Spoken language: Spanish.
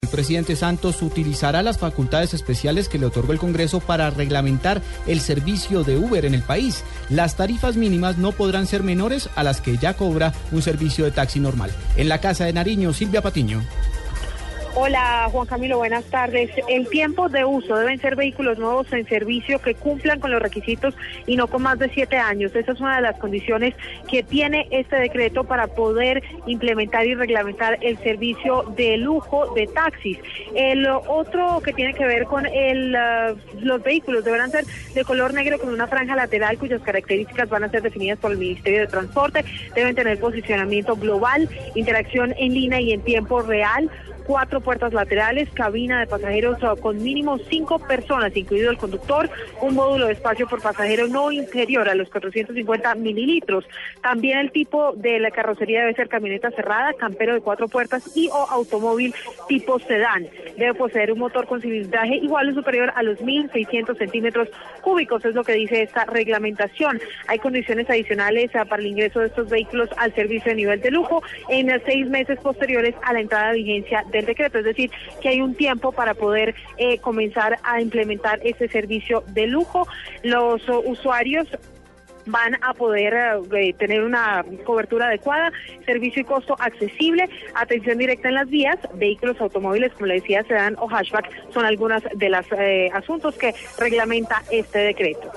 El presidente Santos utilizará las facultades especiales que le otorgó el Congreso para reglamentar el servicio de Uber en el país. Las tarifas mínimas no podrán ser menores a las que ya cobra un servicio de taxi normal. En la Casa de Nariño, Silvia Patiño. Hola Juan Camilo, buenas tardes. El tiempo de uso deben ser vehículos nuevos en servicio que cumplan con los requisitos y no con más de siete años. Esa es una de las condiciones que tiene este decreto para poder implementar y reglamentar el servicio de lujo de taxis. El otro que tiene que ver con el, uh, los vehículos deberán ser de color negro con una franja lateral cuyas características van a ser definidas por el Ministerio de Transporte. Deben tener posicionamiento global, interacción en línea y en tiempo real cuatro puertas laterales, cabina de pasajeros con mínimo cinco personas, incluido el conductor, un módulo de espacio por pasajero no inferior a los 450 mililitros. También el tipo de la carrocería debe ser camioneta cerrada, campero de cuatro puertas y o automóvil tipo sedán. Debe poseer un motor con cilindraje igual o superior a los 1.600 centímetros cúbicos, es lo que dice esta reglamentación. Hay condiciones adicionales para el ingreso de estos vehículos al servicio de nivel de lujo en seis meses posteriores a la entrada de vigencia de el es decir, que hay un tiempo para poder eh, comenzar a implementar este servicio de lujo. Los usuarios van a poder eh, tener una cobertura adecuada, servicio y costo accesible, atención directa en las vías, vehículos automóviles, como le decía, sedán o hatchback, son algunas de los eh, asuntos que reglamenta este decreto.